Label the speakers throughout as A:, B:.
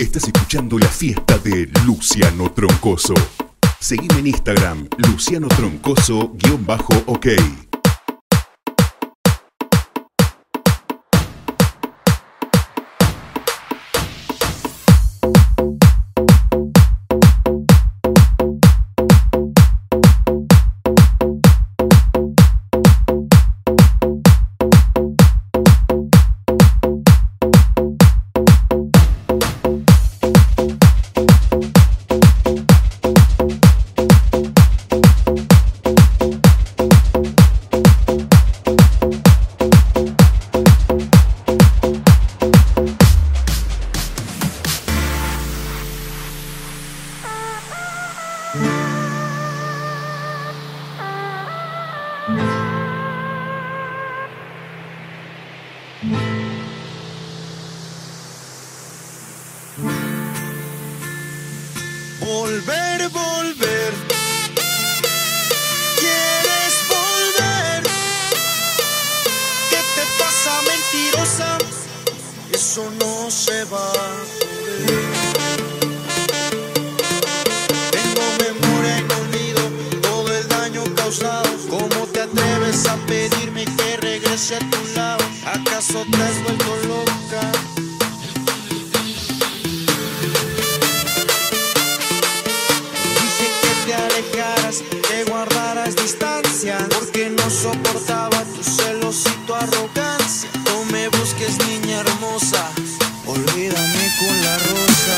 A: Estás escuchando la fiesta de Luciano Troncoso. Seguime en Instagram, Luciano Troncoso-OK.
B: Volver, volver. ¿Quieres volver? ¿Qué te pasa, mentirosa? Eso no se va soportaba tu celos y tu arrogancia. No me busques, niña hermosa, olvídame con la rosa.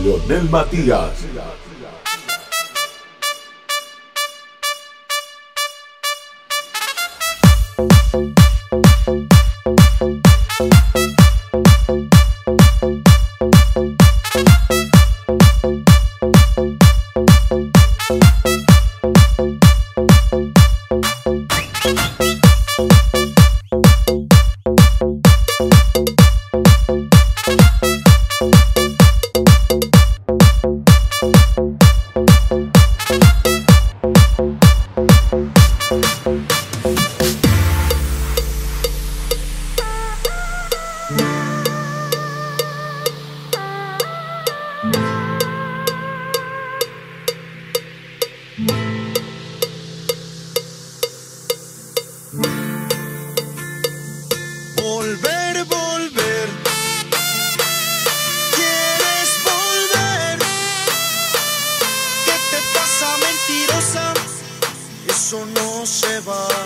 B: Adiós. Adiós, Thank volver, volver. ¿Quieres volver? ¿Qué te pasa, mentirosa?
A: Eso no se va.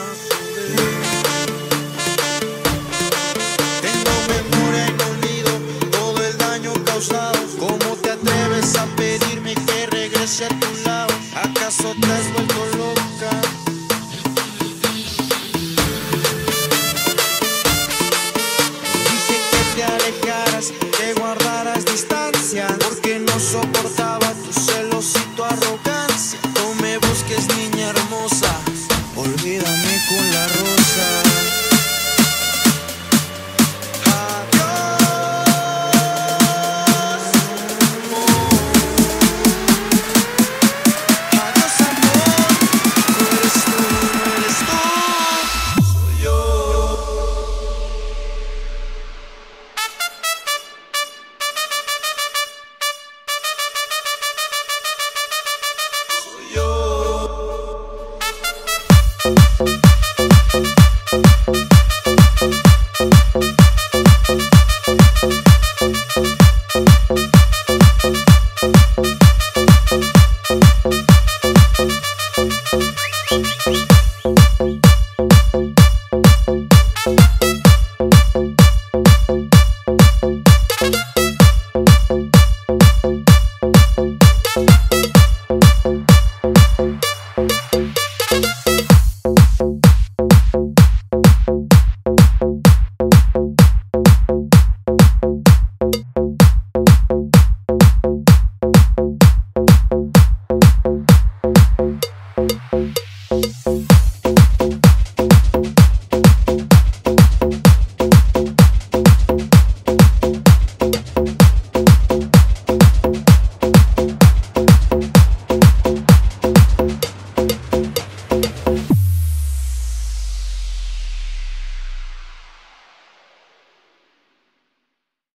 A: Thank